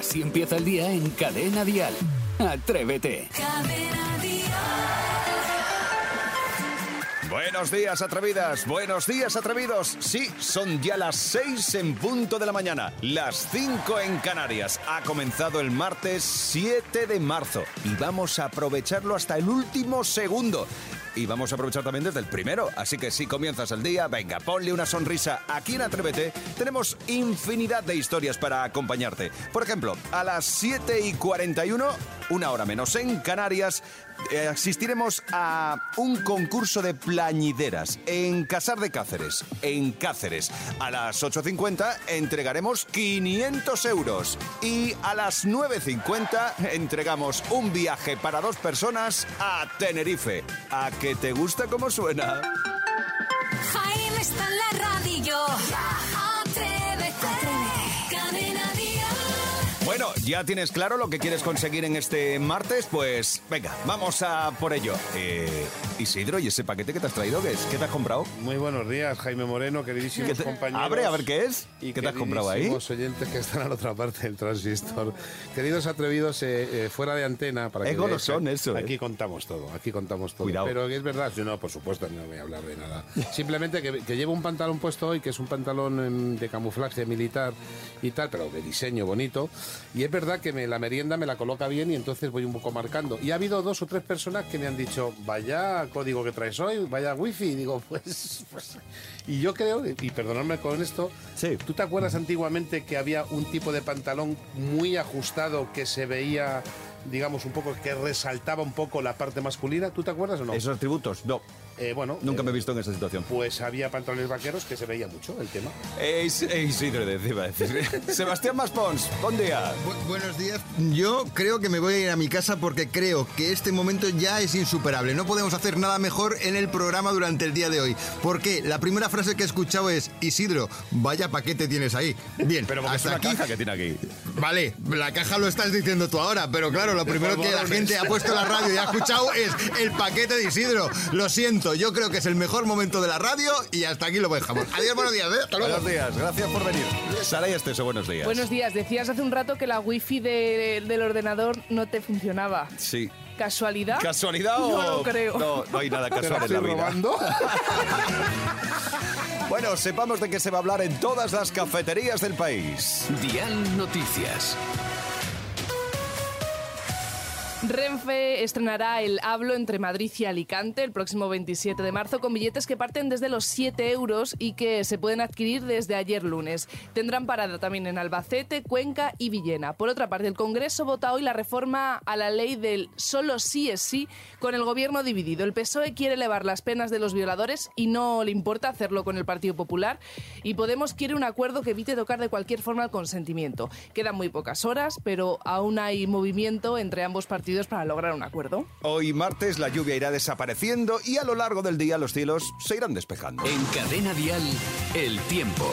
Así empieza el día en Cadena Dial. Atrévete. Buenos días, atrevidas. Buenos días, atrevidos. Sí, son ya las 6 en punto de la mañana. Las 5 en Canarias. Ha comenzado el martes 7 de marzo y vamos a aprovecharlo hasta el último segundo. Y vamos a aprovechar también desde el primero. Así que si comienzas el día, venga, ponle una sonrisa. Aquí en Atrévete tenemos infinidad de historias para acompañarte. Por ejemplo, a las 7 y 41, una hora menos en Canarias, eh, asistiremos a un concurso de plañideras en Casar de Cáceres, en Cáceres. A las 8.50 entregaremos 500 euros y a las 9.50 entregamos un viaje para dos personas a Tenerife. ¿A que te gusta cómo suena? Jaime está en la ¿ya tienes claro lo que quieres conseguir en este martes? Pues venga, vamos a por ello. Eh, Isidro, ¿y ese paquete que te has traído? ¿Qué es? ¿Qué te has comprado? Muy buenos días, Jaime Moreno, queridísimos ¿Qué te- compañeros. Abre a ver qué es. Y ¿Qué te has comprado ahí? oyentes que están a la otra parte del transistor. Queridos atrevidos, eh, eh, fuera de antena, para Es que golosón que eso, ¿eh? Aquí contamos todo, aquí contamos todo. Cuidado. Pero es verdad, yo no, por supuesto, no voy a hablar de nada. Simplemente que, que llevo un pantalón puesto hoy, que es un pantalón em, de camuflaje militar y tal, pero de diseño bonito. Y es verdad que me, la merienda me la coloca bien y entonces voy un poco marcando. Y ha habido dos o tres personas que me han dicho, vaya código que traes hoy, vaya wifi. Y digo, pues, pues... Y yo creo, y perdonadme con esto, Sí. ¿tú te acuerdas antiguamente que había un tipo de pantalón muy ajustado que se veía, digamos, un poco, que resaltaba un poco la parte masculina? ¿Tú te acuerdas o no? ¿Esos atributos? No, Eh, bueno, nunca eh, me he visto en esa situación. Pues había pantalones vaqueros que se veía mucho el tema. Eh, Is- eh, Isidro, de- iba a decir. Sebastián Maspons, buen día. Bu- buenos días. Yo creo que me voy a ir a mi casa porque creo que este momento ya es insuperable. No podemos hacer nada mejor en el programa durante el día de hoy. Porque la primera frase que he escuchado es, Isidro, vaya paquete tienes ahí. Bien, Pero porque es hasta una aquí. caja que tiene aquí. Vale, la caja lo estás diciendo tú ahora, pero claro, lo primero que la gente ha puesto en la radio y ha escuchado es el paquete de Isidro. Lo siento, yo creo que es el mejor momento de la radio y hasta aquí lo dejamos. Adiós, buenos días, ¿eh? Hasta luego. Buenos días, gracias por venir. Sara y Esteso, buenos días. Buenos días. Decías hace un rato que la wifi de- del ordenador no te funcionaba. Sí. ¿Casualidad? ¿Casualidad o...? No lo creo. No, no hay nada ¿Te la casual en la vida. robando? Bueno, sepamos de qué se va a hablar en todas las cafeterías del país. Dial Noticias. Renfe estrenará el Hablo entre Madrid y Alicante el próximo 27 de marzo con billetes que parten desde los 7 euros y que se pueden adquirir desde ayer lunes. Tendrán parada también en Albacete, Cuenca y Villena. Por otra parte, el Congreso vota hoy la reforma a la ley del solo sí es sí con el gobierno dividido. El PSOE quiere elevar las penas de los violadores y no le importa hacerlo con el Partido Popular. Y Podemos quiere un acuerdo que evite tocar de cualquier forma el consentimiento. Quedan muy pocas horas, pero aún hay movimiento entre ambos partidos para lograr un acuerdo. Hoy martes la lluvia irá desapareciendo y a lo largo del día los cielos se irán despejando. En Cadena Dial, el tiempo.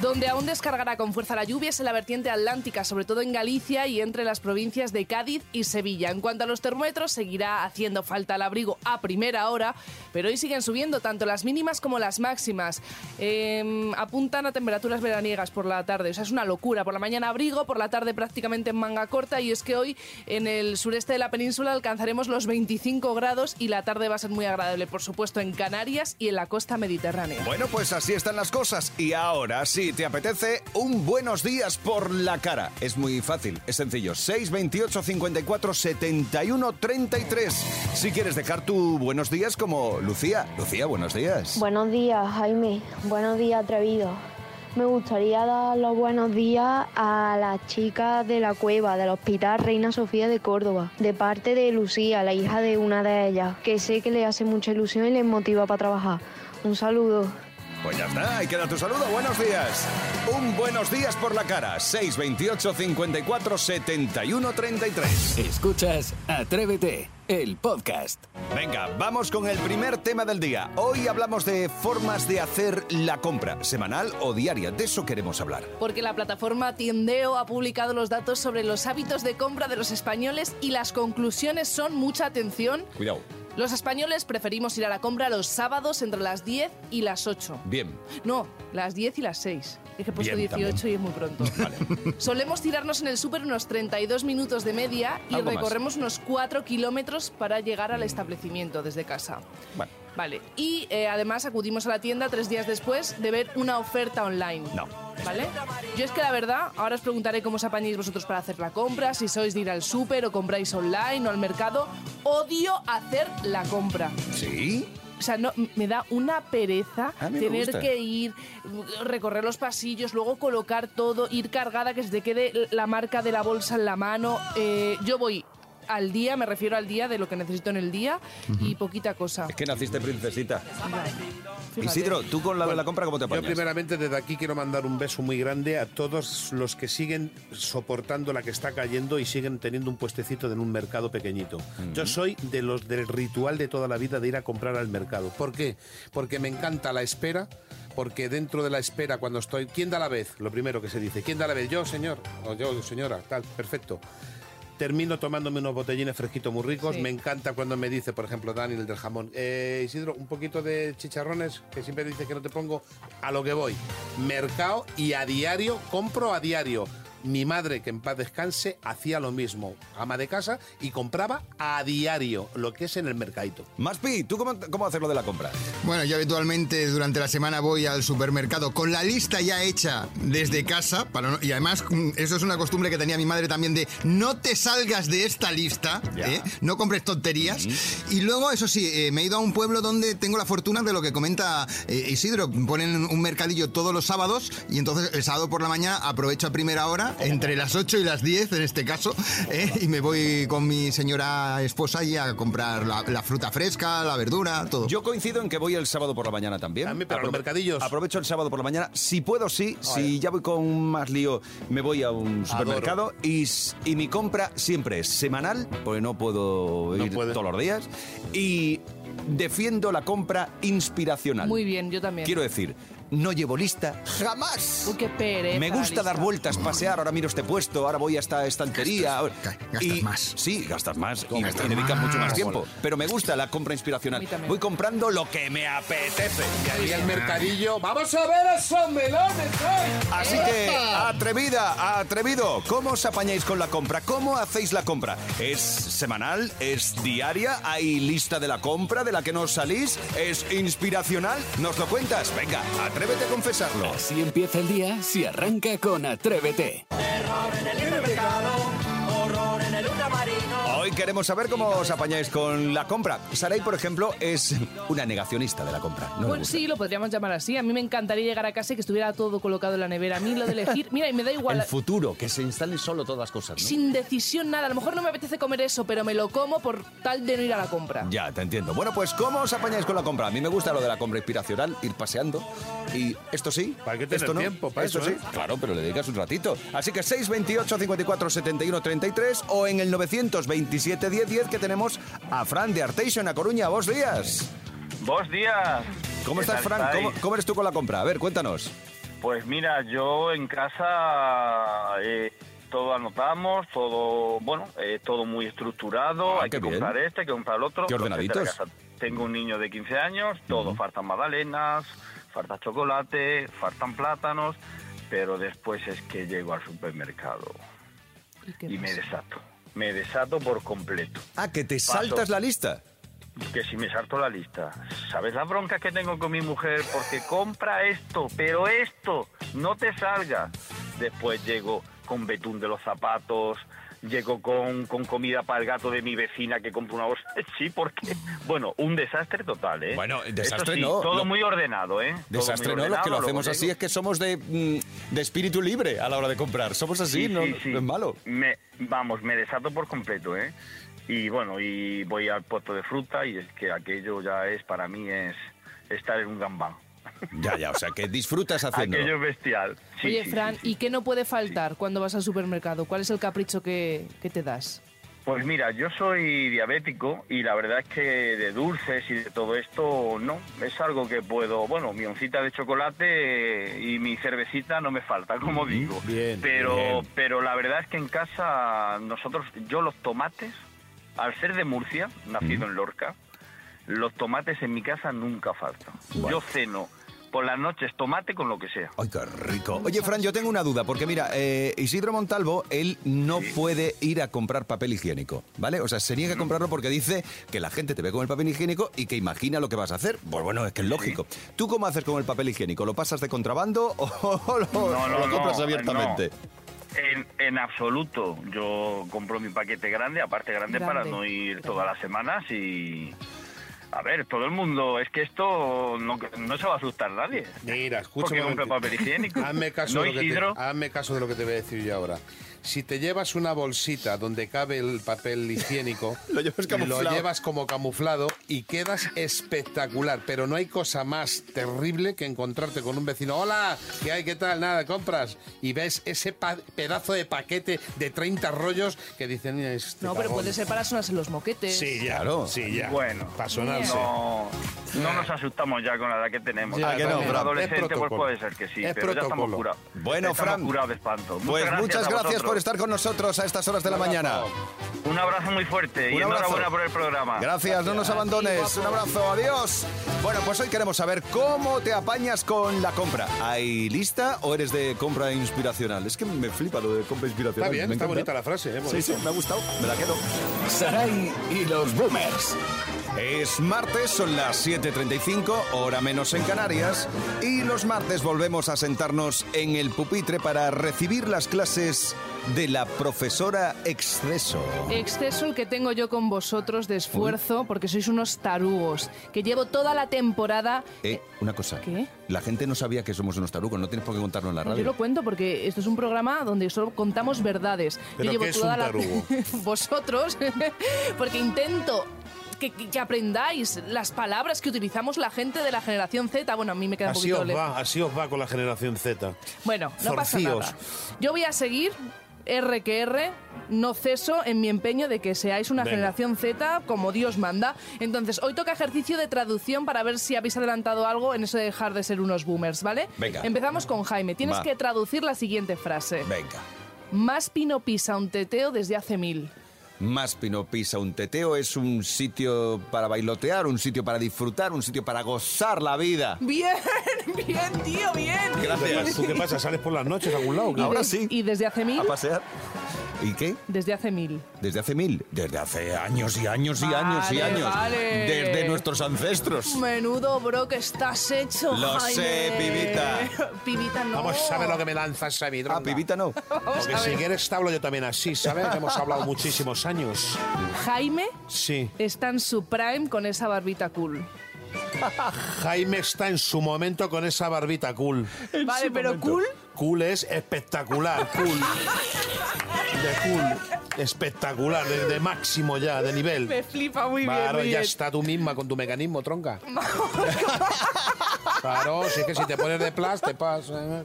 Donde aún descargará con fuerza la lluvia es en la vertiente atlántica, sobre todo en Galicia y entre las provincias de Cádiz y Sevilla. En cuanto a los termómetros, seguirá haciendo falta el abrigo a primera hora, pero hoy siguen subiendo tanto las mínimas como las máximas. Eh, apuntan a temperaturas veraniegas por la tarde, o sea, es una locura. Por la mañana abrigo, por la tarde prácticamente en manga corta y es que hoy en el sureste de la península alcanzaremos los 25 grados y la tarde va a ser muy agradable, por supuesto, en Canarias y en la costa mediterránea. Bueno, pues así están las cosas. Y ahora, si te apetece, un buenos días por la cara. Es muy fácil, es sencillo. 628 54 71 33. Si quieres dejar tu buenos días como Lucía. Lucía, buenos días. Buenos días, Jaime. Buenos días, atrevido. Me gustaría dar los buenos días a las chicas de la cueva del Hospital Reina Sofía de Córdoba, de parte de Lucía, la hija de una de ellas, que sé que le hace mucha ilusión y les motiva para trabajar. Un saludo. Pues ya está, ahí queda tu saludo. Buenos días. Un buenos días por la cara. 628 54 71 33. Escuchas Atrévete, el podcast. Venga, vamos con el primer tema del día. Hoy hablamos de formas de hacer la compra, semanal o diaria. De eso queremos hablar. Porque la plataforma Tiendeo ha publicado los datos sobre los hábitos de compra de los españoles y las conclusiones son mucha atención. Cuidado. Los españoles preferimos ir a la compra los sábados entre las 10 y las 8. Bien. No, las 10 y las 6. Es que he puesto Bien, 18 también. y es muy pronto. Solemos tirarnos en el súper unos 32 minutos de media y más. recorremos unos 4 kilómetros para llegar al establecimiento desde casa. Bueno, Vale, y eh, además acudimos a la tienda tres días después de ver una oferta online. no. ¿Vale? Yo es que la verdad, ahora os preguntaré cómo os apañáis vosotros para hacer la compra, si sois de ir al súper o compráis online o al mercado. Odio hacer la compra. ¿Sí? O sea, no, me da una pereza tener gusta. que ir, recorrer los pasillos, luego colocar todo, ir cargada, que se te quede la marca de la bolsa en la mano. Eh, yo voy al día, me refiero al día de lo que necesito en el día y poquita cosa. Es que naciste princesita. Fíjate. Isidro, tú con la de la compra, ¿cómo te Yo apañas? primeramente desde aquí quiero mandar un beso muy grande a todos los que siguen soportando la que está cayendo y siguen teniendo un puestecito en un mercado pequeñito. Yo soy de los del ritual de toda la vida de ir a comprar al mercado. ¿Por qué? Porque me encanta la espera. Porque dentro de la espera, cuando estoy. ¿Quién da la vez? Lo primero que se dice. ¿Quién da la vez? Yo, señor. O yo, señora. Tal, perfecto. Termino tomándome unos botellines fresquitos muy ricos. Sí. Me encanta cuando me dice, por ejemplo, Daniel del jamón, eh, Isidro, un poquito de chicharrones, que siempre dice que no te pongo, a lo que voy. Mercado y a diario, compro a diario. Mi madre, que en paz descanse, hacía lo mismo. Ama de casa y compraba a diario, lo que es en el mercadito. Maspi, ¿tú cómo, cómo haces lo de la compra? Bueno, yo habitualmente durante la semana voy al supermercado con la lista ya hecha desde casa. Para no- y además, mm, eso es una costumbre que tenía mi madre también de no te salgas de esta lista. ¿eh? no compres tonterías. Y luego, eso sí, eh, me he ido a un pueblo donde tengo la fortuna de lo que comenta eh, Isidro. Ponen un mercadillo todos los sábados y entonces el sábado por la mañana aprovecho a primera hora, entre las 8 y las 10 en este caso, ¿eh? y me voy con mi señora esposa y a comprar la, la fruta fresca, la verdura, todo. Yo coincido en que voy el sábado por la mañana también. A mí, pero a los mercadillos. Aprovecho el sábado por la mañana. Si puedo, sí. Si ya voy con más lío, me voy a un supermercado. Y, y mi compra siempre es semanal, porque no puedo No ir puede. todos los días. Y defiendo la compra inspiracional. Muy bien, yo también. Quiero decir, no llevo lista jamás. Uy, qué pereza. Me gusta dar lista. vueltas, pasear. Ahora miro este puesto, ahora voy a esta estantería. Gastas- gastas y, más. Sí, gastas más y, Gastas y dedicas mucho más tiempo. Pero me gusta la compra A inspiracional. Voy comprando lo que me apetece. Y el mercadillo, vamos a ver esos melones hoy. Así que, atrevida, atrevido, ¿cómo os apañáis con la compra? ¿Cómo hacéis la compra? ¿Es semanal? ¿Es diaria? ¿Hay lista de la compra de la que no salís? ¿Es inspiracional? ¿Nos lo cuentas? Venga, atrévete a confesarlo. Así empieza el día si arranca con Atrévete. Hoy queremos saber cómo os apañáis con la compra. Saray, por ejemplo, es una negacionista de la compra. No Bueno, gusta. sí, lo podríamos llamar así. A mí me encantaría llegar a casa y que estuviera todo colocado en la nevera. A mí lo de elegir, mira, y me da igual. El futuro, que se instalen solo todas las cosas, ¿no? Sin decisión nada. A lo mejor no me apetece comer eso, pero me lo como por tal de no ir a la compra. Ya, te entiendo. Bueno, pues ¿cómo os apañáis con la compra? A mí me gusta lo de la compra inspiracional, ir paseando. Y esto sí, Hay que tener esto no. tiempo para esto eso, sí. ¿eh? Claro, pero le dedicas un ratito. Así que 628 54 71 33 o en el 927 10 10 que tenemos a Fran de Arteixo en A Coruña. Vos días. Buenos días. ¿Cómo ¿Qué estás, Fran? ¿Cómo, cómo eres tú con la compra? A ver, cuéntanos. Pues mira, yo en casa eh, todo anotamos, todo, bueno, eh, todo muy estructurado, Ah, hay que bien. comprar este, hay que comprar el otro. Qué ordenaditos. Tengo un niño de 15 años, todo, faltan magdalenas, falta chocolate, faltan plátanos, pero después es que llego al supermercado ¿Y y me desato. Me desato por completo. Ah, que te Paso. saltas la lista. que si me salto la lista. ¿Sabes la bronca que tengo con mi mujer? Porque compra esto, pero esto, no te salga. Después llego con betún de los zapatos, llego con, con comida para el gato de mi vecina que compra una bolsa. Sí, porque, bueno, un desastre total, ¿eh? Bueno, desastre sí, no, Todo lo- muy ordenado, ¿eh? Desastre, ¿no? Los que lo hacemos así es que somos de, mm, de espíritu libre a la hora de comprar. Somos así, Sí, no, sí. no es malo. Me, vamos, me desato por completo, ¿eh? Y bueno, y voy al puesto de fruta y es que aquello ya es, para mí, es estar en un gambán. Ya, ya, o sea, que disfrutas haciéndolo. Aquello es bestial. Sí, Oye, sí, Fran, sí, sí. ¿y qué no puede faltar cuando vas al supermercado? ¿Cuál es el capricho que, que te das? Pues mira, yo soy diabético y la verdad es que de dulces y de todo esto no. Es algo que puedo, bueno, mi oncita de chocolate y mi cervecita no me falta, como digo. bien, pero, bien. pero la verdad es que en casa nosotros, yo los tomates, al ser de Murcia, nacido en Lorca, los tomates en mi casa nunca faltan. Yo ceno por las noches tomate con lo que sea. Ay, qué rico. Oye, Fran, yo tengo una duda, porque mira, eh, Isidro Montalvo, él no puede ir a comprar papel higiénico, ¿vale? O sea, se niega a comprarlo porque dice que la gente te ve con el papel higiénico y que imagina lo que vas a hacer. Pues bueno, es que es lógico. ¿Tú cómo haces con el papel higiénico? ¿Lo pasas de contrabando o lo, No, no, o lo no, compras abiertamente? En, en absoluto. Yo compro mi paquete grande, aparte grande, para no ir todas las semanas y... A ver, todo el mundo, es que esto no, no se va a asustar nadie. Mira, escucha Porque compra papel higiénico. Hazme caso, ¿No, de lo que te, hazme caso de lo que te voy a decir yo ahora. Si te llevas una bolsita donde cabe el papel higiénico, Lo llevas camuflado. llevas como camuflado y quedas espectacular. Pero no hay cosa más terrible que encontrarte con un vecino. Hola, ¿qué hay? ¿Qué tal? Nada, compras. Y ves ese pedazo de paquete de 30 rollos que dicen... "Mira, este No, pero cagón". puede ser para sonarse los moquetes. Sí, ya. Claro. Sí, ya. Bueno, Para sonarse. No, no nos asustamos ya con la edad que tenemos. Ya, que no, Cuando Fran. es adolescente, Es pues protocolo. puede ser que sí, Es pero ya estamos protocolo. curados. Bueno, Fran, curados de espanto. Pues muchas a gracias por estar con nosotros a estas horas de la mañana. Un abrazo muy fuerte Un y abrazo. enhorabuena por el programa. Gracias, no nos abandones. Un abrazo, adiós. Bueno, pues hoy queremos saber cómo te apañas con la compra. ¿Hay lista o eres de compra inspiracional? Es que me flipa lo de compra inspiracional. Está bien, me está encanta. bonita la frase. ¿eh? Sí, sí, me ha gustado. Me la quedo. Saray y los boomers. Es martes, son las 7.35, hora menos en Canarias, y los martes volvemos a sentarnos en el pupitre para recibir las clases de la profesora Exceso. Exceso el que tengo yo con vosotros de esfuerzo, porque sois unos tarugos, que llevo toda la temporada... Eh, una cosa. ¿Qué? La gente no sabía que somos unos tarugos, no tienes por qué contarlo en la radio. Yo lo cuento porque esto es un programa donde solo contamos verdades. ¿Pero yo llevo qué es toda un la tarugo? vosotros porque intento que, aprendáis las palabras que utilizamos la gente de la generación Z. Bueno, a mí me queda un Así poquito os lejos. va, así os va con la generación Z. Bueno, no pasa nada. Yo voy a seguir R que R, no ceso en mi empeño de que seáis una Venga. generación Z como Dios manda. Entonces, hoy toca ejercicio de traducción para ver si habéis adelantado algo en eso de dejar de ser unos boomers, ¿vale? Venga. Empezamos con Jaime. Tienes Va. que traducir la siguiente frase. Venga. Más pino pisa un teteo desde hace mil. Más Pino Pisa, un teteo es un sitio para bailotear, un sitio para disfrutar, un sitio para gozar la vida. Bien, bien, tío, bien. Gracias. ¿Tú qué pasa? ¿Sales por las noches a algún lado? Ahora sí. Y desde hace mil, ¿A pasear? ¿Y qué? desde hace mil. ¿Desde hace mil? Desde hace años y años y años y años. vale. Desde nuestros ancestros. Menudo, bro, que estás hecho, Lo sé, Jaime. pibita. pibita, no. Vamos a ver lo que me lanzas a mi Ah, pibita no. Vamos Porque a si quieres te hablo yo también así, ¿sabes? Que hemos hablado muchísimos años. Jaime Sí. está en su prime con esa barbita cool. Jaime está en su momento con esa barbita cool. Vale, pero cool. Cool es espectacular, cool. De cool. Espectacular, de, de máximo ya, de nivel. Me flipa muy bien. Claro, ya está tú misma con tu mecanismo, tronca. claro, si es que si te pones de plas, te pasa. ¿eh?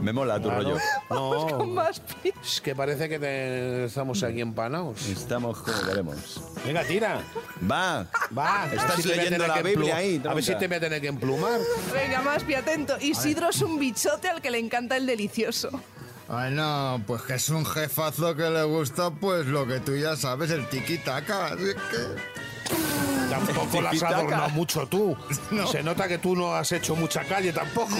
Me mola tu Claro. rollo. No, Más pi- Es que parece que te- estamos aquí empanados. Estamos como queremos. venga, tira. Va. Va, Estás si leyendo la Biblia ahí, A ver si te voy a tener que emplumar. Venga, más pi atento. Isidro es un bichote al que le encanta el delicioso. Ay, no, pues que es un jefazo que le gusta, pues lo que tú ya sabes, el tiki-taka. así que- Tampoco la has adornado mucho tú. Se nota que tú no has hecho mucha calle tampoco.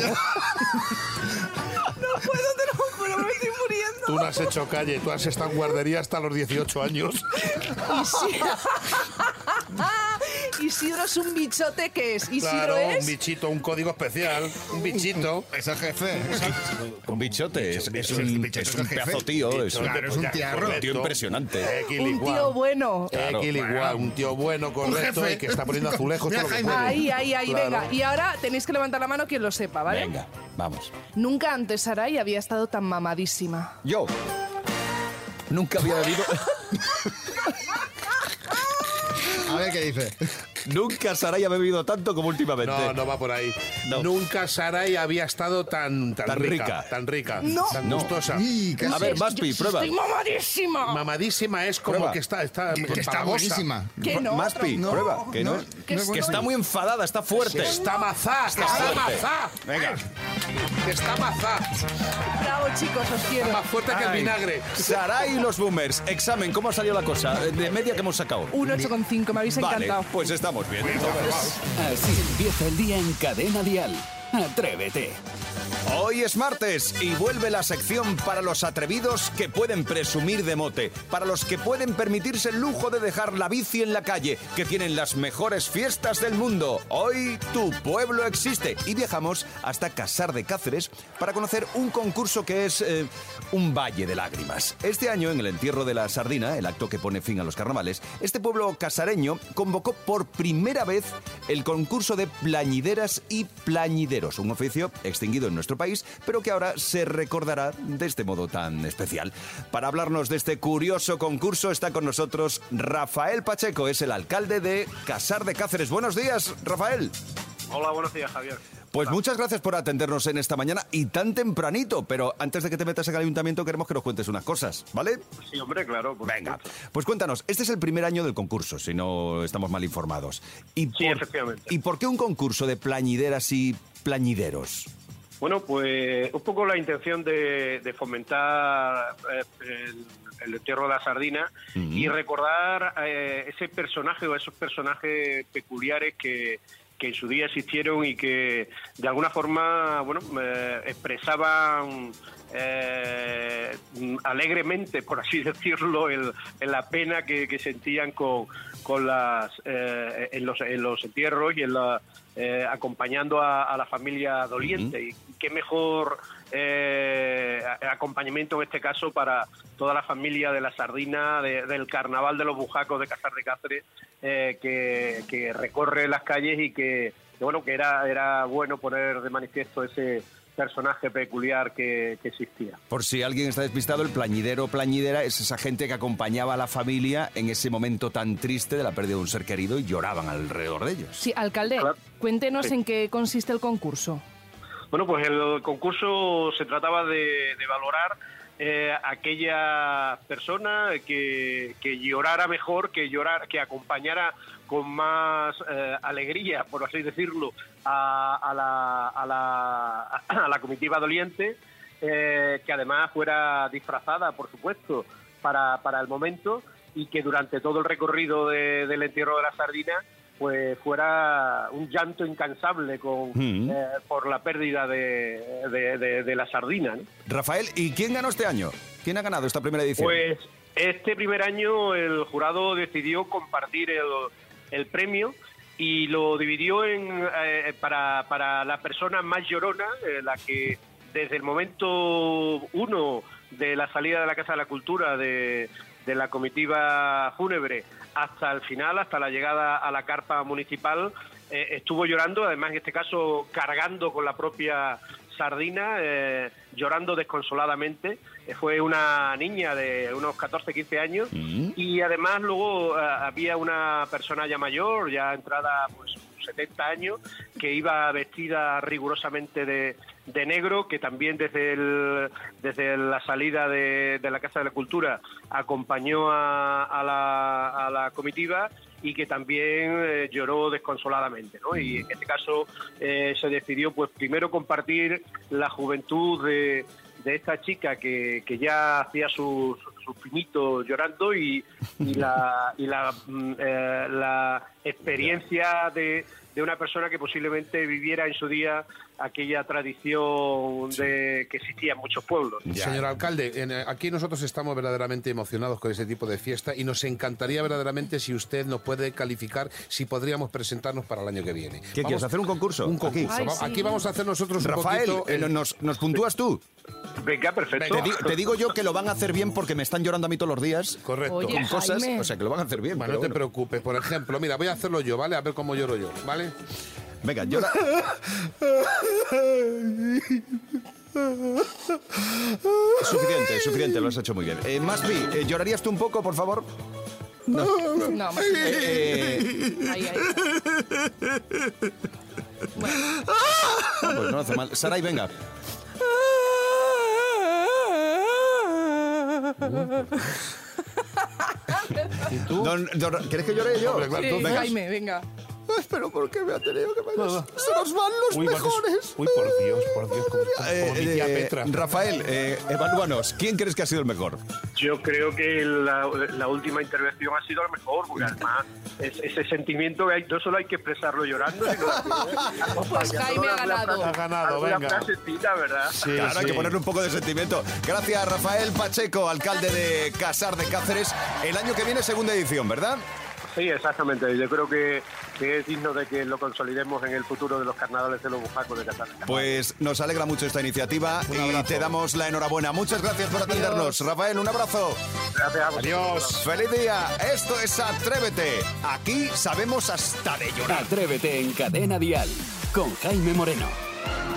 No puedo, te lo juro, me estoy muriendo. Tú no has hecho calle, tú has estado en guardería hasta los 18 años. Isidro es un bichote que es. Isidro Claro, un es. bichito, un código especial, un bichito. Es el jefe. Un bichote. Es, un, es un pedazo tío. Es un, Claro, es un tiarro. correcto. tío impresionante. Equil Un tío bueno. Equil igual, un tío bueno, correcto, y que está poniendo azulejos todo lo que Mira, puede. Ahí, ahí, ahí, Claro. venga. Y ahora tenéis que levantar la mano quien lo sepa, ¿vale? Venga, vamos. Nunca antes Sarai había estado tan mamadísima. Yo nunca había bebido. A ver qué dice. Nunca Saray ha bebido tanto como últimamente. No, no va por ahí. No. Nunca Saray había estado tan, tan, Tan rica, rica. Tan rica. No. Tan No. gustosa. A ver, Maspi, prueba. Estoy mamadísima. Mamadísima es como Prueba. que está, está, que está empalagosa. buenísima. Que no, Maspi, No, prueba. Que no, no, es- no Que es que está muy enfadada, está fuerte. Está mazá, que está mazá. Venga. Que está mazá. Bravo, chicos, os quiero. Más fuerte que el vinagre. Saray y los boomers. Examen, ¿cómo ha salido la cosa? De media que hemos sacado. Un 8,5, me habéis Vale, encantado. pues estamos bien. entonces. Así empieza el día en Cadena Dial. Atrévete. Hoy es martes y vuelve la sección para los atrevidos que pueden presumir de mote, para los que pueden permitirse el lujo de dejar la bici en la calle, que tienen las mejores fiestas del mundo. Hoy tu pueblo existe y viajamos hasta Casar de Cáceres para conocer un concurso que es eh, un valle de lágrimas. Este año, en el entierro de la sardina, el acto que pone fin a los carnavales, este pueblo casareño convocó por primera vez el concurso de plañideras y plañideros, un oficio extinguido en nuestro país, pero que ahora se recordará de este modo tan especial. Para hablarnos de este curioso concurso está con nosotros Rafael Pacheco, es el alcalde de Casar de Cáceres. Buenos días, Rafael. Hola, buenos días, Javier. Pues muchas gracias por atendernos en esta mañana y tan tempranito, pero antes de que te metas en el ayuntamiento queremos que nos cuentes unas cosas, ¿vale? Sí, hombre, claro. por Venga, supuesto. pues cuéntanos, este es el primer año del concurso, si no estamos mal informados. ¿Y Sí, efectivamente. ¿Y por qué un concurso de plañideras y plañideros? Bueno, pues un poco la intención de, de fomentar eh, el, el entierro de la sardina y recordar eh, ese personaje o esos personajes peculiares que, que en su día existieron y que de alguna forma, bueno, eh, expresaban eh, alegremente, por así decirlo, el, la pena que, que sentían con, con las eh, en, los, en los entierros y en la, eh, acompañando a, a la familia doliente. Y qué mejor eh, acompañamiento en este caso para toda la familia de la sardina, de- del carnaval de los bujacos de Casar de Cáceres, eh, que, que recorre las calles y que, que, bueno que era, era bueno poner de manifiesto ese personaje peculiar que, que existía. Por si alguien está despistado, el plañidero o plañidera es esa gente que acompañaba a la familia en ese momento tan triste de la pérdida de un ser querido y lloraban alrededor de ellos. Sí, alcalde, Claro. cuéntenos Sí. en qué consiste el concurso. Bueno, pues el concurso se trataba de, de valorar eh, aquella persona que, que llorara mejor, que llorar, que acompañara con más eh, alegría, por así decirlo, a, a la, a, la, a la comitiva doliente, eh, que además fuera disfrazada, por supuesto, para, para el momento y que durante todo el recorrido de- del entierro de la sardina pues fuera un llanto incansable con, Mm. eh, por la pérdida de, de- de- de la sardina. ¿no? Rafael, ¿y quién ganó este año? ¿Quién ha ganado esta primera edición? Pues este primer año el jurado decidió compartir el, el premio y lo dividió en, eh, para, para la persona más llorona, eh, la que desde el momento uno de la salida de la Casa de la Cultura de, de la comitiva fúnebre hasta el final, hasta la llegada a la carpa municipal, eh, estuvo llorando, además en este caso cargando con la propia sardina, eh, llorando desconsoladamente. Eh, fue una niña de unos 14, 15 años Mm. y además luego eh, había una persona ya mayor, ya entrada pues 70 años, que iba vestida rigurosamente de, de negro, que también desde, el, desde la salida de, de la Casa de la Cultura acompañó a, a la, a la comitiva y que también eh, lloró desconsoladamente. ¿no? Y en este caso eh, se decidió pues primero compartir la juventud de, de esta chica que, que ya hacía sus, sus pinitos llorando y, y la, y la, mm, eh, la experiencia de, de una persona que posiblemente viviera en su día aquella tradición de que existía en muchos pueblos. Señor alcalde, en, eh, aquí nosotros estamos verdaderamente emocionados con ese tipo de fiesta y nos encantaría verdaderamente si usted nos puede calificar si podríamos presentarnos para el año que viene. ¿Qué quieres, hacer un concurso? Un Aquí. concurso. Ay, Va- sí. Aquí vamos a hacer nosotros un Rafael, poquito... eh, nos, nos puntúas tú. Venga, perfecto. Te, di- te digo yo que lo van a hacer bien porque me están llorando a mí todos los días Correcto. Oye, con cosas, Jaime. o sea que lo van a hacer bien. Bueno, no te bueno. preocupes. Por ejemplo, mira, voy a hacerlo yo, ¿vale? A ver cómo lloro yo, ¿vale? Venga, llora. suficiente, suficiente, lo has hecho muy bien. Eh, Maspi, eh, ¿llorarías tú un poco, por favor? No, más o menos. Eh, Ahí, ahí. Bueno, pues no hace mal. Saray, venga. ¿Y tú? Don- don- ¿Quieres que llore yo? Hombre, claro, sí. Jaime, venga. Pero ¿por qué me ha tenido que meter? Se nos van los Uy, que- mejores. uy, por Dios, por Dios, como, como- Eh, mi tía eh, Petra. Rafael, eh, evalúanos. ¿Quién crees que ha sido el mejor? Yo creo que la, la última intervención ha sido la mejor, porque además es- ese sentimiento que hay, no solo hay que expresarlo llorando, sino Pues Jaime ha ganado. Ha ganado, Una venga. frasecita, ¿verdad? Sí, Claro, hay sí. que ponerle un poco de sentimiento. Gracias, Rafael Pacheco, alcalde de Casar de Cáceres. El año que viene, segunda edición, ¿verdad? Sí, exactamente. Yo creo que, que es digno de que lo consolidemos en el futuro de los carnavales de los bujacos de Qatar. Pues nos alegra mucho esta iniciativa y te damos la enhorabuena. Muchas gracias por atendernos. Rafael, un abrazo. Gracias a vosotros. Adiós. Feliz día. Esto es Atrévete. Aquí sabemos hasta de llorar. Atrévete en Cadena Dial con Jaime Moreno.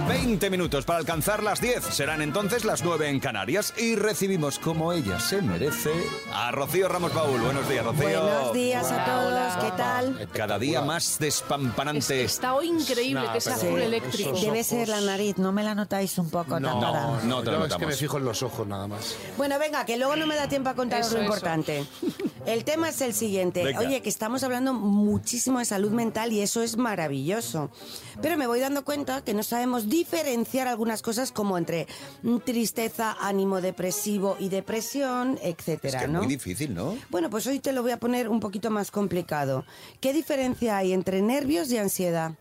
20 minutos para alcanzar las 10. Serán entonces las 9 en Canarias y recibimos como ella se merece a Rocío Ramos Baúl. Buenos días, Rocío. Buenos días a todos, ¿qué tal? Cada día más Es- despampanante. está hoy increíble Nah, que pero azul sí, eléctrico. Debe ser la nariz, ¿no me la notáis un poco No, tapada? no te lo yo es que notamos. me fijo en los ojos nada más. Bueno, venga, que luego no me da tiempo a contaros Eso, lo eso. El tema es el siguiente. Venga. Oye, que estamos hablando muchísimo de salud mental y eso es maravilloso. Pero me voy dando cuenta que no sabemos diferenciar algunas cosas como entre mm, tristeza, ánimo depresivo y depresión, etcétera, Es que es ¿no? muy difícil, ¿no? Bueno, pues hoy te lo voy a poner un poquito más complicado. ¿Qué diferencia hay entre nervios y ansiedad?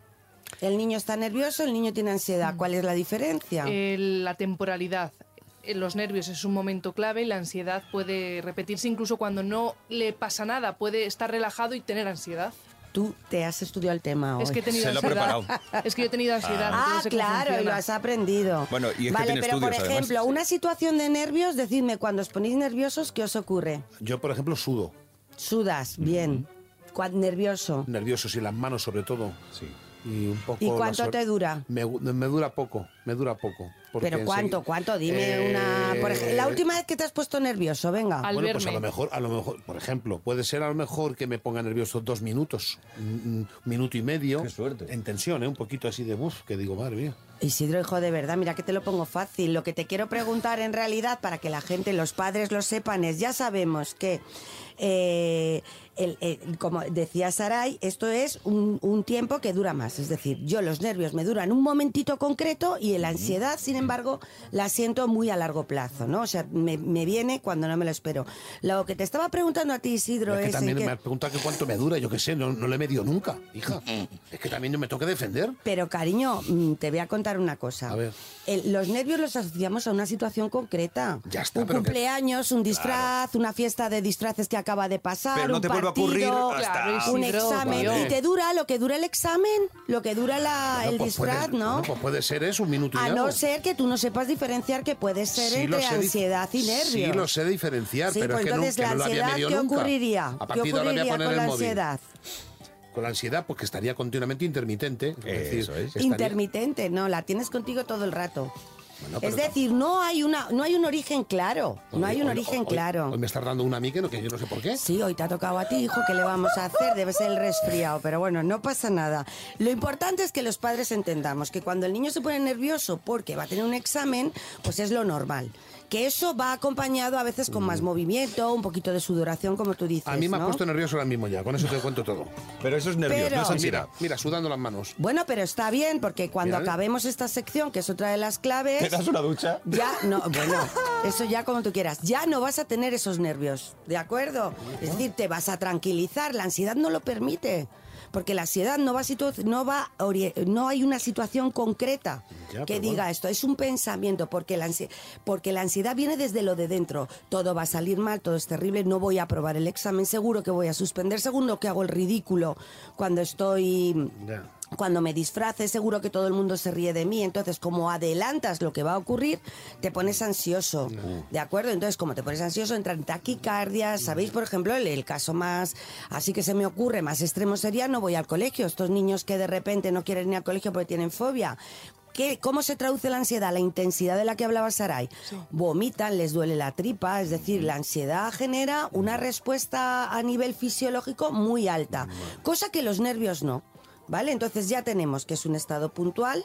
El niño está nervioso, el niño tiene ansiedad. ¿Cuál es la diferencia? Eh, la temporalidad. Eh, Los nervios es un momento clave y la ansiedad puede repetirse incluso cuando no le pasa nada. Puede estar relajado y tener ansiedad. Tú te has estudiado el tema hoy. Es que he tenido Se lo ha ansiedad. preparado. Es que yo he tenido ansiedad. Ah, sé claro, y lo has aprendido. Bueno, y es que vale, pero por además. ejemplo, una situación de nervios, decidme, cuando os ponéis nerviosos, ¿qué os ocurre? Yo, por ejemplo, sudo. Sudas, bien. Cuan- nervioso. Nervioso, y las manos sobre todo. Sí. Y un poco... ¿Y cuánto te dura? Me, me dura poco, me dura poco. Porque Pero ¿cuánto? ¿Cuánto? Dime Eh, una... Por la última vez que te has puesto nervioso, venga. Al bueno, pues a lo mejor, a lo mejor, por ejemplo, puede ser a lo mejor que me ponga nervioso dos minutos, un, un minuto y medio. Qué suerte. En tensión, ¿eh? un poquito así de buf, que digo, madre mía. Isidro, hijo de verdad, mira que te lo pongo fácil. Lo que te quiero preguntar en realidad, para que la gente, los padres lo sepan, es ya sabemos que, eh, el- el- como decía Saray, esto es un, un tiempo que dura más. Es decir, yo los nervios me duran un momentito concreto y la ansiedad, sin embargo, la siento muy a largo plazo, ¿no? O sea, me, me viene cuando no me lo espero. Lo que te estaba preguntando a ti, Isidro, Es que es... también en me has preguntado que cuánto me dura, yo qué sé, no, no le he medido nunca, hija. Es que también me toca defender. Pero cariño, mm, te voy a contar una cosa. A ver. El- los nervios los asociamos a una situación concreta. Ya está, un pero que- cumpleaños, un disfraz, una fiesta de disfraces que acaba de pasar, Pero no un te vuelve a ocurrir partido, hasta- Claro, un examen y te dura lo que dura el examen, lo que dura la- Bueno, el pues disfraz, puede- ¿no? bueno, pues puede ser eso, un minuto y a algo. no ser que tú no sepas diferenciar que puede ser Sí entre ansiedad y nervios. Sí, lo sé diferenciar, Sí, pero pues es que, no, entonces que la no lo había ansiedad, medido ¿qué nunca. ocurriría? A ¿Qué partir de ahora voy a ocurriría poner con la móvil. ansiedad? Con la ansiedad, pues que estaría continuamente intermitente. Es decir, Eso es. estaría- Intermitente, no, la tienes contigo todo el rato. Bueno, es decir, no hay una, no hay un origen claro, no Hoy- hay un hoy- origen hoy- claro. Hoy me estás dando una a mí que, no, que yo no sé por qué. Sí, hoy te ha tocado a ti, hijo, ¿qué le vamos a hacer? Debe ser el resfriado, pero bueno, no pasa nada. Lo importante es que los padres entendamos que cuando el niño se pone nervioso porque va a tener un examen, pues es lo normal. Que eso va acompañado a veces con más movimiento, un poquito de sudoración, como tú dices. Mm. A mí me ha ¿no? puesto nervioso ahora mismo ya, con eso te cuento todo. Pero eso es nervioso, Pero- no es Mira, ansiedad. mira, sudando las manos. Bueno, pero está bien, porque cuando acabemos esta sección, que es otra de las claves... ¿Te das una ducha? Ya, no, bueno, eso ya como tú quieras. Ya no vas a tener esos nervios, ¿de acuerdo? Es decir, te vas a tranquilizar, la ansiedad no lo permite. Porque la ansiedad no va, no va, no hay una situación concreta Ya, que diga bueno. esto. Es un pensamiento, porque la, porque la ansiedad viene desde lo de dentro. Todo va a salir mal, todo es terrible, no voy a aprobar el examen, seguro que voy a suspender, seguro que hago el ridículo cuando estoy Ya. Cuando me disfrace, seguro que todo el mundo se ríe de mí. Entonces, como adelantas lo que va a ocurrir, te pones ansioso. ¿De acuerdo? Entonces, como te pones ansioso, entran taquicardias. ¿Sabéis, por ejemplo, el, el caso más, así que se me ocurre, más extremo sería no voy al colegio. Estos niños que de repente no quieren ir al colegio porque tienen fobia. ¿qué, ¿cómo se traduce la ansiedad? La intensidad de la que hablaba Saray. Vomitan, les duele la tripa, es decir, la ansiedad genera una respuesta a nivel fisiológico muy alta, cosa que los nervios no. ¿Vale? Entonces ya tenemos que es un estado puntual,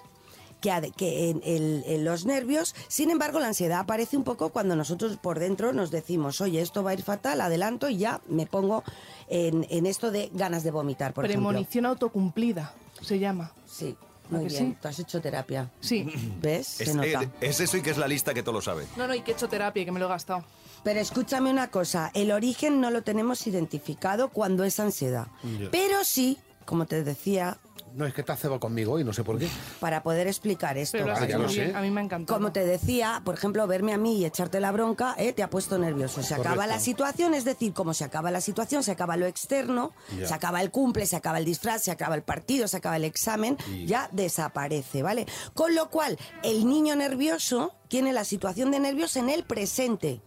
que, que en, el- en los nervios, sin embargo, la ansiedad aparece un poco cuando nosotros por dentro nos decimos, oye, esto va a ir fatal, adelanto y ya me pongo en, en esto de ganas de vomitar, por ejemplo. Premonición autocumplida, se llama. Sí, ¿A muy bien. sí? Tú has hecho terapia. Sí. ¿Ves? Es, Se nota. eh, es eso y que es la lista que todo lo sabe. No, no, y que he hecho terapia, que me lo he gastado. Pero escúchame una cosa, el origen no lo tenemos identificado cuando es ansiedad. Pero sí, como te decía, No, es que te cebado conmigo y no sé por qué. para poder explicar esto. Pero lo has Ah, hecho ya lo muy sé. bien, a mí me ha encantado. Como te decía, por ejemplo, verme a mí y echarte la bronca, eh, te ha puesto nervioso. Se acaba Correcto. la situación, es decir, como se acaba la situación, se acaba lo externo, Ya. se acaba el cumple, se acaba el disfraz, se acaba el partido, se acaba el examen, ya desaparece, ¿vale? Con lo cual, el niño nervioso tiene la situación de nervios en el presente.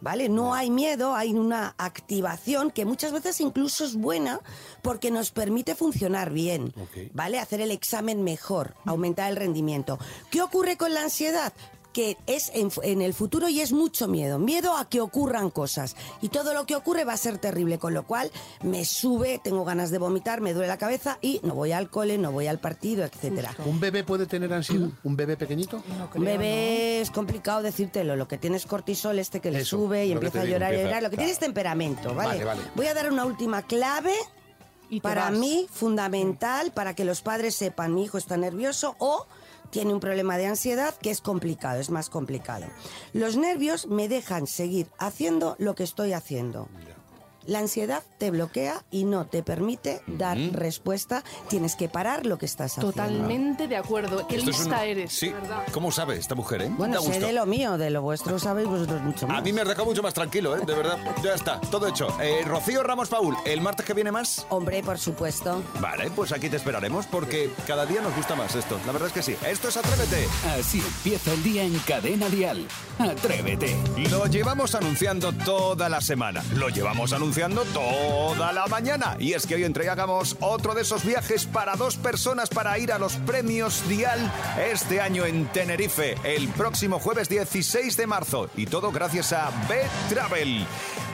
¿Vale? No hay miedo, hay una activación que muchas veces incluso es buena porque nos permite funcionar bien. ¿vale? Hacer el examen mejor, aumentar el rendimiento. ¿Qué ocurre con la ansiedad? Que es en, en el futuro y es mucho miedo, miedo a que ocurran cosas y todo lo que ocurre va a ser terrible, con lo cual me sube, tengo ganas de vomitar, me duele la cabeza y no voy al cole, no voy al partido, etcétera. ¿Un bebé puede tener ansiedad? ¿Un bebé pequeñito? Un bebé es complicado decírtelo, lo que tiene es cortisol este que le Eso, sube y empieza a llorar y llorar, lo que tiene es temperamento, ¿vale? Vale, vale. Voy a dar una última clave Y para vas. mí fundamental para que los padres sepan mi hijo está nervioso o tiene un problema de ansiedad que es complicado, es más complicado. Los nervios me dejan seguir haciendo lo que estoy haciendo. La ansiedad te bloquea y no te permite dar respuesta. Tienes que parar lo que estás haciendo. Totalmente de acuerdo. Qué Esto es lista un- eres. Sí, verdad. ¿cómo sabe esta mujer, eh? Bueno, sé de lo mío, de lo vuestro sabéis vosotros mucho más. A mí me has dejado mucho más tranquilo, ¿eh? De verdad. Ya está, todo hecho. Eh, Rocío Ramos Paul, ¿el martes que viene más? Hombre, por supuesto. Vale, pues aquí te esperaremos porque cada día nos gusta más esto. La verdad es que sí. Esto es Atrévete. Así empieza el día en Cadena Dial. Atrévete. Lo llevamos anunciando toda la semana. Lo llevamos anunciando toda la mañana. Y es que hoy entregamos otro de esos viajes para dos personas para ir a los premios Dial este año en Tenerife, el próximo jueves 16 de marzo. Y todo gracias a B-Travel.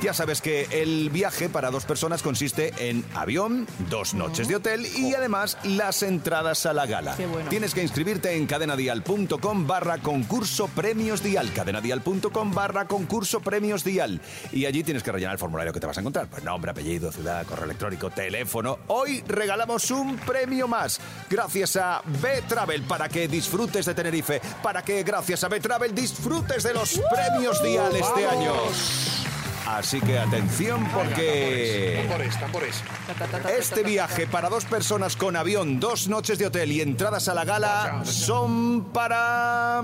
Ya sabes que el viaje para dos personas consiste en avión, dos noches de hotel y además las entradas a la gala. Qué bueno. Tienes que inscribirte en cadenadial.com barra concurso premios dial. Cadenadial.com barra concurso premios dial. Y allí tienes que rellenar el formulario que te vas a encontrar. Pues nombre, apellido, ciudad, correo electrónico, teléfono. Hoy regalamos un premio más. Gracias a B-Travel para que disfrutes de Tenerife. Para que gracias a B-Travel disfrutes de los premios dial este año. Así que atención porque... Este viaje para dos personas con avión, dos noches de hotel y entradas a la gala son para...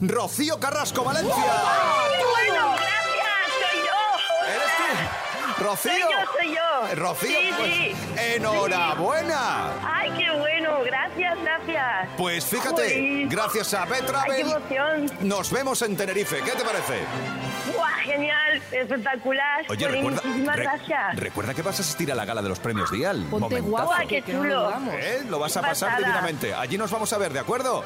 Rocío Carrasco, Valencia. bueno! Rocío. Soy yo, soy yo. Rocío, Sí, pues, sí. enhorabuena. ¡Ay, qué bueno! Gracias, gracias. Pues fíjate, gracias a ¡Ay, qué emoción! nos vemos en Tenerife. ¿Qué te parece? ¡Buah, genial! ¡Espectacular! Oye, recuerda, muchísimas re- gracias. recuerda que vas a asistir a la gala de los premios Dial. Ponte Guau, qué chulo. ¿Eh? Lo vas a pasar pasada. divinamente. Allí nos vamos a ver, ¿de acuerdo?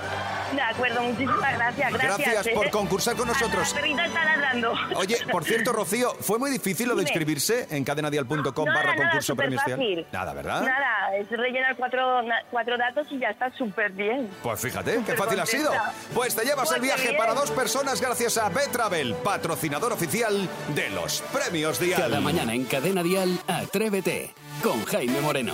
De acuerdo, muchísimas gracias. Gracias, Gracias por ¿eh? concursar con nosotros. La perrita está ladrando. Oye, por cierto, Rocío, ¿fue muy difícil lo de inscribirse en cadenadial.com Nada, barra nada, concurso premios superfácil. Nada, ¿verdad? Nada, es rellenar cuatro, cuatro datos y ya está súper bien. Pues fíjate, qué Súper fácil ha sido. contenta. Pues te llevas Pues el qué viaje bien. para dos personas gracias a Betravel, patrocinador oficial de los premios Dial. Cada mañana en Cadena Dial, Atrévete. Con Jaime Moreno.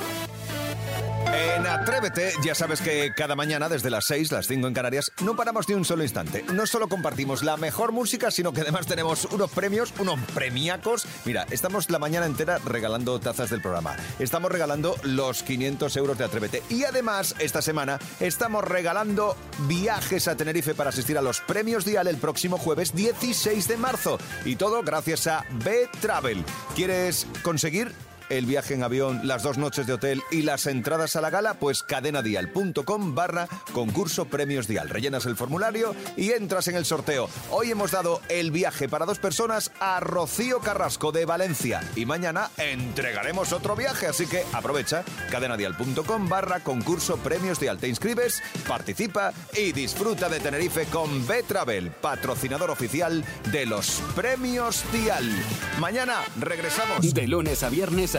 En Atrévete, ya sabes que cada mañana desde las 6, las 5 en Canarias, no paramos ni un solo instante. No solo compartimos la mejor música, sino que además tenemos unos premios, unos premiacos. Mira, estamos la mañana entera regalando tazas del programa. Estamos regalando los 500 euros de Atrévete. Y además, esta semana estamos regalando viajes a Tenerife para asistir a los premios Dial el próximo jueves 16 de marzo. Y todo gracias a B-Travel. ¿Quieres conseguir el viaje en avión, las dos noches de hotel y las entradas a la gala, pues cadenadial.com barra concurso premios dial. Rellenas el formulario y entras en el sorteo. Hoy hemos dado el viaje para dos personas a Rocío Carrasco de Valencia y mañana entregaremos otro viaje, así que aprovecha cadenadial.com barra concurso premios dial. Te inscribes, participa y disfruta de Tenerife con B-Travel, patrocinador oficial de los premios dial. Mañana regresamos. De lunes a viernes,